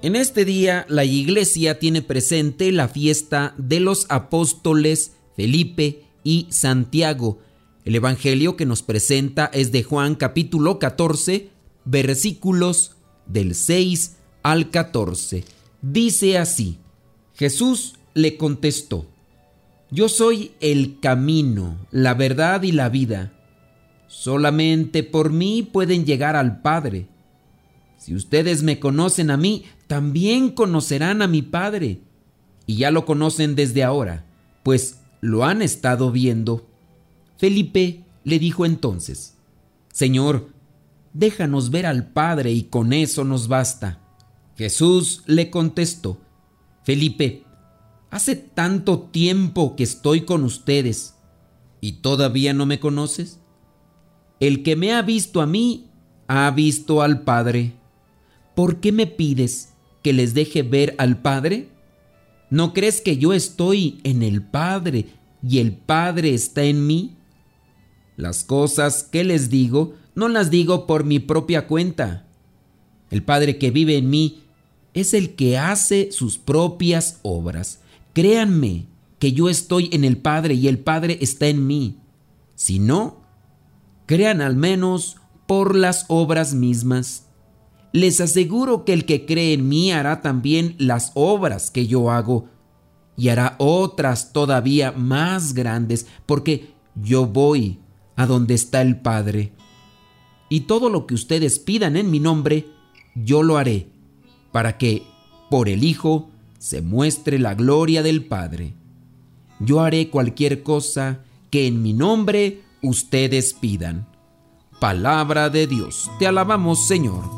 En este día la iglesia tiene presente la fiesta de los apóstoles Felipe y Santiago. El Evangelio que nos presenta es de Juan capítulo 14, versículos del 6 al 14. Dice así, Jesús le contestó, Yo soy el camino, la verdad y la vida. Solamente por mí pueden llegar al Padre. Si ustedes me conocen a mí, también conocerán a mi Padre. Y ya lo conocen desde ahora, pues lo han estado viendo. Felipe le dijo entonces, Señor, déjanos ver al Padre y con eso nos basta. Jesús le contestó, Felipe, hace tanto tiempo que estoy con ustedes y todavía no me conoces. El que me ha visto a mí, ha visto al Padre. ¿Por qué me pides que les deje ver al Padre? ¿No crees que yo estoy en el Padre y el Padre está en mí? Las cosas que les digo no las digo por mi propia cuenta. El Padre que vive en mí es el que hace sus propias obras. Créanme que yo estoy en el Padre y el Padre está en mí. Si no, crean al menos por las obras mismas. Les aseguro que el que cree en mí hará también las obras que yo hago y hará otras todavía más grandes, porque yo voy a donde está el Padre. Y todo lo que ustedes pidan en mi nombre, yo lo haré, para que por el Hijo se muestre la gloria del Padre. Yo haré cualquier cosa que en mi nombre ustedes pidan. Palabra de Dios, te alabamos Señor.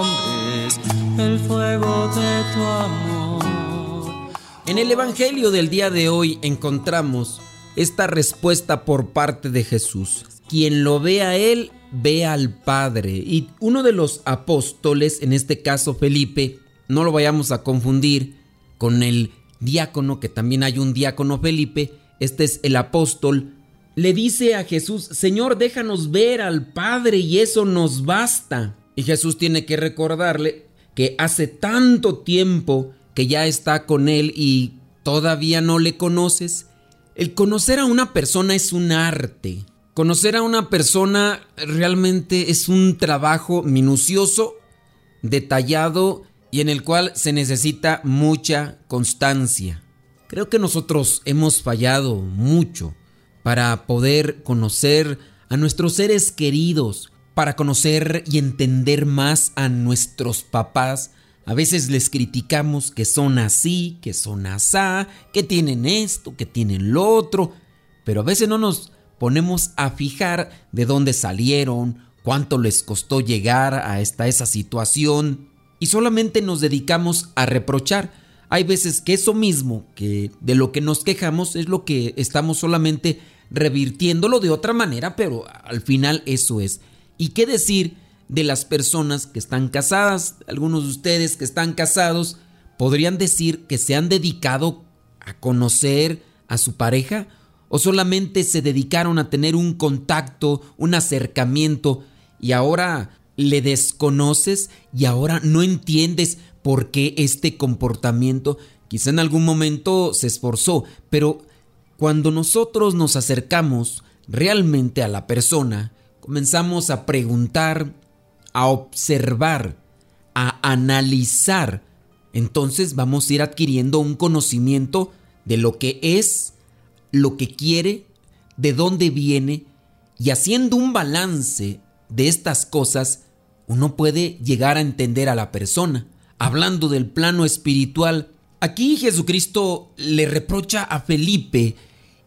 En el Evangelio del día de hoy encontramos esta respuesta por parte de Jesús. Quien lo ve a Él, ve al Padre. Y uno de los apóstoles, en este caso Felipe, no lo vayamos a confundir con el diácono, que también hay un diácono Felipe, este es el apóstol le dice a Jesús, Señor, déjanos ver al Padre y eso nos basta. Y Jesús tiene que recordarle que hace tanto tiempo que ya está con él y todavía no le conoces. El conocer a una persona es un arte. Conocer a una persona realmente es un trabajo minucioso, detallado y en el cual se necesita mucha constancia. Creo que nosotros hemos fallado mucho para poder conocer a nuestros seres queridos, para conocer y entender más a nuestros papás. A veces les criticamos que son así, que son asá, que tienen esto, que tienen lo otro, pero a veces no nos ponemos a fijar de dónde salieron, cuánto les costó llegar a esta esa situación y solamente nos dedicamos a reprochar. Hay veces que eso mismo, que de lo que nos quejamos es lo que estamos solamente revirtiéndolo de otra manera, pero al final eso es. ¿Y qué decir de las personas que están casadas? Algunos de ustedes que están casados podrían decir que se han dedicado a conocer a su pareja ¿O solamente se dedicaron a tener un contacto, un acercamiento y ahora le desconoces y ahora no entiendes por qué este comportamiento? Quizá en algún momento se esforzó, pero cuando nosotros nos acercamos realmente a la persona, comenzamos a preguntar, a observar, a analizar, entonces vamos a ir adquiriendo un conocimiento de lo que es, lo que quiere, de dónde viene, y haciendo un balance de estas cosas, uno puede llegar a entender a la persona. Hablando del plano espiritual, aquí Jesucristo le reprocha a Felipe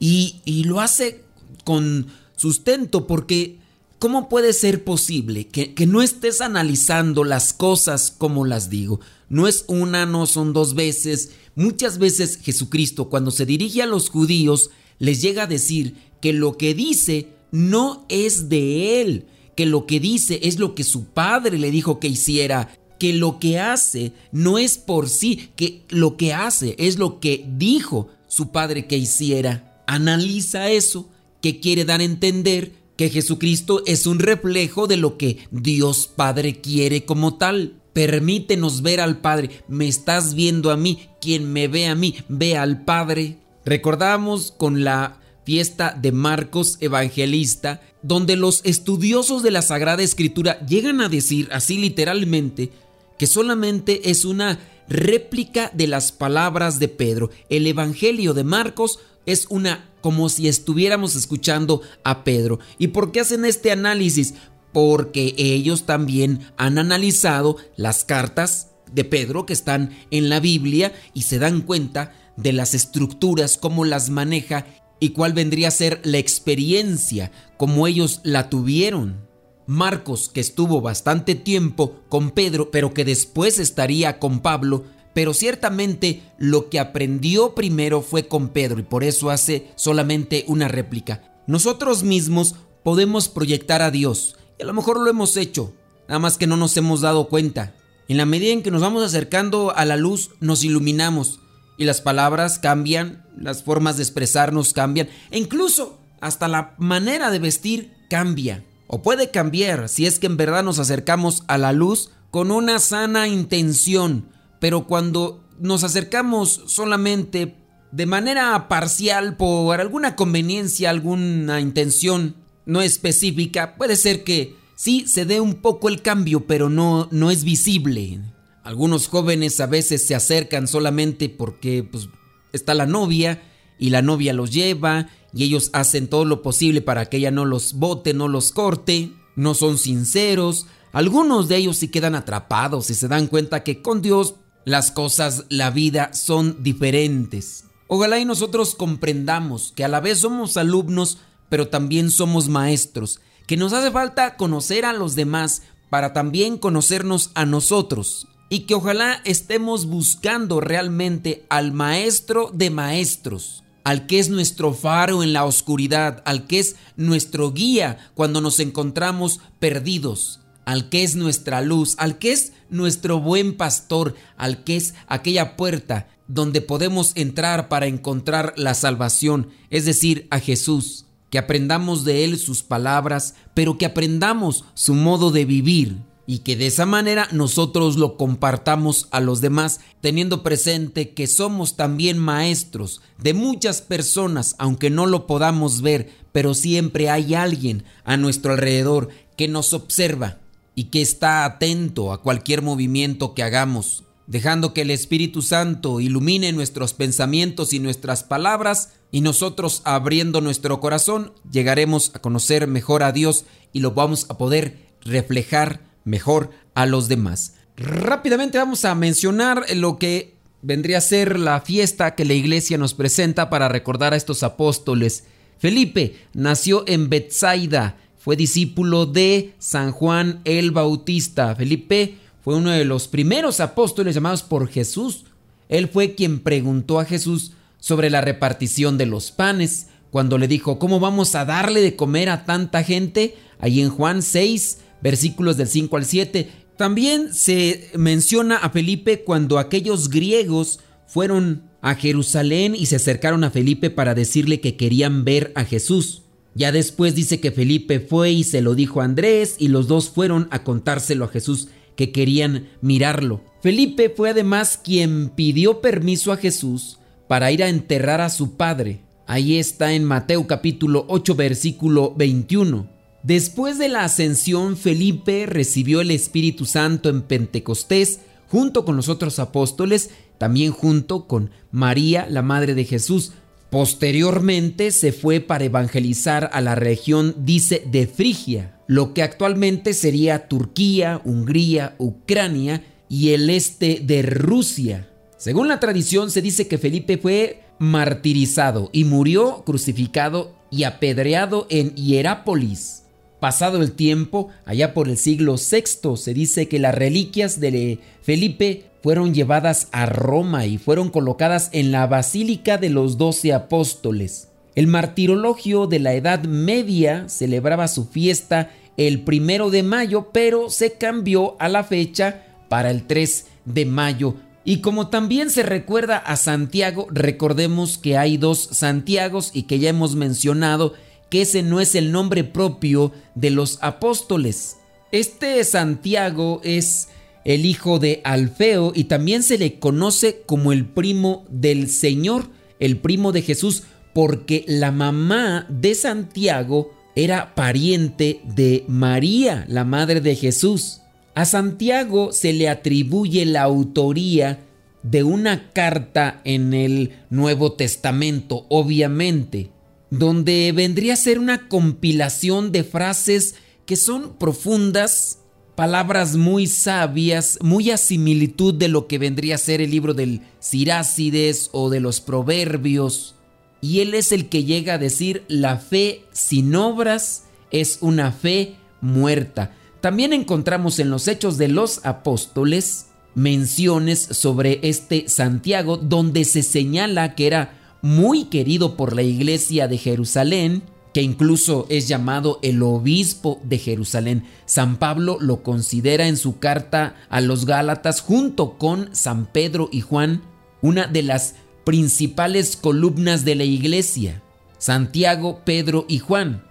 y, y lo hace con sustento porque ¿cómo puede ser posible que, que, no estés analizando las cosas como las digo? No es una, no son dos veces. Muchas veces Jesucristo cuando se dirige a los judíos les llega a decir que lo que dice no es de él, que lo que dice es lo que su padre le dijo que hiciera, que lo que hace no es por sí, que lo que hace es lo que dijo su padre que hiciera. Analiza eso, que quiere dar a entender que Jesucristo es un reflejo de lo que Dios Padre quiere como tal. Permítenos ver al Padre. Me estás viendo a mí. Quien me ve a mí, ve al Padre. Recordamos con la fiesta de Marcos Evangelista, donde los estudiosos de la Sagrada Escritura llegan a decir así literalmente que solamente es una réplica de las palabras de Pedro. El Evangelio de Marcos es una como si estuviéramos escuchando a Pedro. ¿Y por qué hacen este análisis? Porque ellos también han analizado las cartas de Pedro que están en la Biblia y se dan cuenta de las estructuras, cómo las maneja y cuál vendría a ser la experiencia, como ellos la tuvieron. Marcos, que estuvo bastante tiempo con Pedro, pero que después estaría con Pablo, pero ciertamente lo que aprendió primero fue con Pedro y por eso hace solamente una réplica. Nosotros mismos podemos proyectar a Dios y a lo mejor lo hemos hecho, nada más que no nos hemos dado cuenta. En la medida en que nos vamos acercando a la luz, nos iluminamos y las palabras cambian, las formas de expresarnos cambian e incluso hasta la manera de vestir cambia. O puede cambiar si es que en verdad nos acercamos a la luz con una sana intención, pero cuando nos acercamos solamente de manera parcial por alguna conveniencia, alguna intención no específica, puede ser que sí se dé un poco el cambio, pero no, no es visible. Algunos jóvenes a veces se acercan solamente porque pues, está la novia y la novia los lleva y ellos hacen todo lo posible para que ella no los bote, no los corte, no son sinceros. Algunos de ellos sí quedan atrapados y se dan cuenta que con Dios las cosas, la vida son diferentes. Ojalá y nosotros comprendamos que a la vez somos alumnos, pero también somos maestros, que nos hace falta conocer a los demás para también conocernos a nosotros y que ojalá estemos buscando realmente al maestro de maestros, al que es nuestro faro en la oscuridad, al que es nuestro guía cuando nos encontramos perdidos, al que es nuestra luz, al que es nuestro buen pastor, al que es aquella puerta donde podemos entrar para encontrar la salvación, es decir, a Jesús, que aprendamos de Él sus palabras, pero que aprendamos su modo de vivir y que de esa manera nosotros lo compartamos a los demás, teniendo presente que somos también maestros de muchas personas, aunque no lo podamos ver, pero siempre hay alguien a nuestro alrededor que nos observa y que está atento a cualquier movimiento que hagamos, dejando que el Espíritu Santo ilumine nuestros pensamientos y nuestras palabras, y nosotros abriendo nuestro corazón llegaremos a conocer mejor a Dios y lo vamos a poder reflejar mejor a los demás. Rápidamente vamos a mencionar lo que vendría a ser la fiesta que la iglesia nos presenta para recordar a estos apóstoles. Felipe nació en Bethsaida, fue discípulo de San Juan el Bautista. Felipe fue uno de los primeros apóstoles llamados por Jesús. Él fue quien preguntó a Jesús sobre la repartición de los panes, cuando le dijo, ¿cómo vamos a darle de comer a tanta gente? Ahí en Juan 6, versículos del 5 al 7. También se menciona a Felipe cuando aquellos griegos fueron a Jerusalén y se acercaron a Felipe para decirle que querían ver a Jesús. Ya después dice que Felipe fue y se lo dijo a Andrés y los dos fueron a contárselo a Jesús que querían mirarlo. Felipe fue además quien pidió permiso a Jesús para ir a enterrar a su padre. Ahí está en Mateo capítulo 8 versículo 21. Después de la ascensión, Felipe recibió el Espíritu Santo en Pentecostés junto con los otros apóstoles, también junto con María, la Madre de Jesús. Posteriormente se fue para evangelizar a la región, dice, de Frigia, lo que actualmente sería Turquía, Hungría, Ucrania y el este de Rusia. Según la tradición se dice que Felipe fue martirizado y murió crucificado y apedreado en Hierápolis. Pasado el tiempo, allá por el siglo VI, se dice que las reliquias de Felipe fueron llevadas a Roma y fueron colocadas en la Basílica de los Doce Apóstoles. El martirologio de la Edad Media celebraba su fiesta el primero de mayo, pero se cambió a la fecha para el 3 de mayo. Y como también se recuerda a Santiago, recordemos que hay dos Santiagos y que ya hemos mencionado que ese no es el nombre propio de los apóstoles. Este Santiago es el hijo de Alfeo y también se le conoce como el primo del Señor, el primo de Jesús, porque la mamá de Santiago era pariente de María, la madre de Jesús. A Santiago se le atribuye la autoría de una carta en el Nuevo Testamento, obviamente, donde vendría a ser una compilación de frases que son profundas, palabras muy sabias, muy a similitud de lo que vendría a ser el libro del Sirácides o de los Proverbios. Y él es el que llega a decir, la fe sin obras es una fe muerta. También encontramos en los Hechos de los Apóstoles menciones sobre este Santiago, donde se señala que era muy querido por la iglesia de Jerusalén, que incluso es llamado el obispo de Jerusalén. San Pablo lo considera en su carta a los Gálatas junto con San Pedro y Juan una de las principales columnas de la iglesia. Santiago, Pedro y Juan.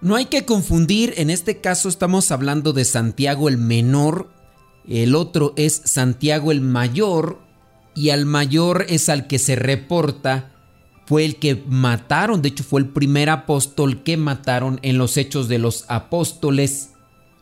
No hay que confundir, en este caso estamos hablando de Santiago el menor, el otro es Santiago el mayor, y al mayor es al que se reporta fue el que mataron, de hecho fue el primer apóstol que mataron en los hechos de los apóstoles.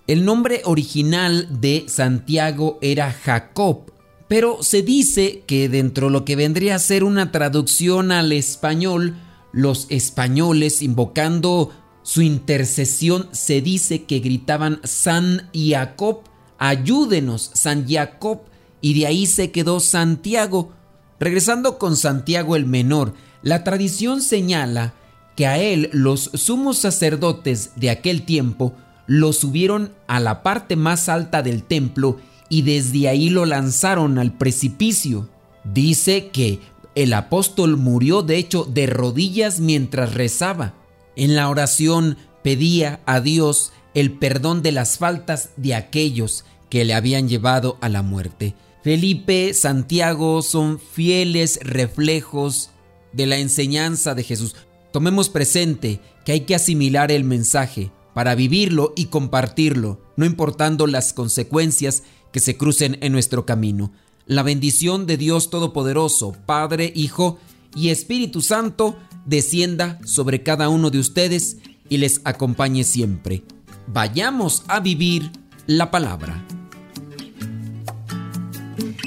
El nombre original de Santiago era Jacob, pero se dice que dentro de lo que vendría a ser una traducción al español, los españoles invocando su intercesión se dice que gritaban San Jacob, ayúdenos, San Jacob, y de ahí se quedó Santiago. Regresando con Santiago el Menor, la tradición señala que a él los sumos sacerdotes de aquel tiempo lo subieron a la parte más alta del templo y desde ahí lo lanzaron al precipicio. Dice que el apóstol murió de hecho de rodillas mientras rezaba. En la oración pedía a Dios el perdón de las faltas de aquellos que le habían llevado a la muerte. Felipe, Santiago son fieles reflejos de la enseñanza de Jesús. Tomemos presente que hay que asimilar el mensaje para vivirlo y compartirlo, no importando las consecuencias que se crucen en nuestro camino. La bendición de Dios Todopoderoso, Padre, Hijo y Espíritu Santo, descienda sobre cada uno de ustedes y les acompañe siempre. Vayamos a vivir la palabra.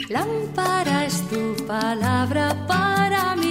Lámpara es tu palabra para mis